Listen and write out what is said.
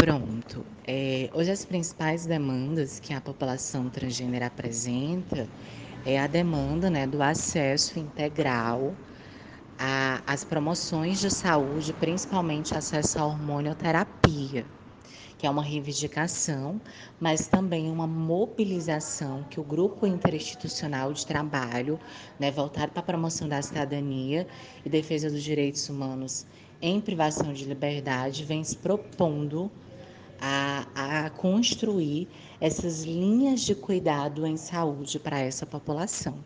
Pronto. É, hoje as principais demandas que a população transgênero apresenta é a demanda né, do acesso integral às promoções de saúde, principalmente acesso à hormonioterapia, que é uma reivindicação, mas também uma mobilização que o Grupo Interinstitucional de Trabalho, né, voltado para a promoção da cidadania e defesa dos direitos humanos em privação de liberdade, vem se propondo a, a construir essas linhas de cuidado em saúde para essa população.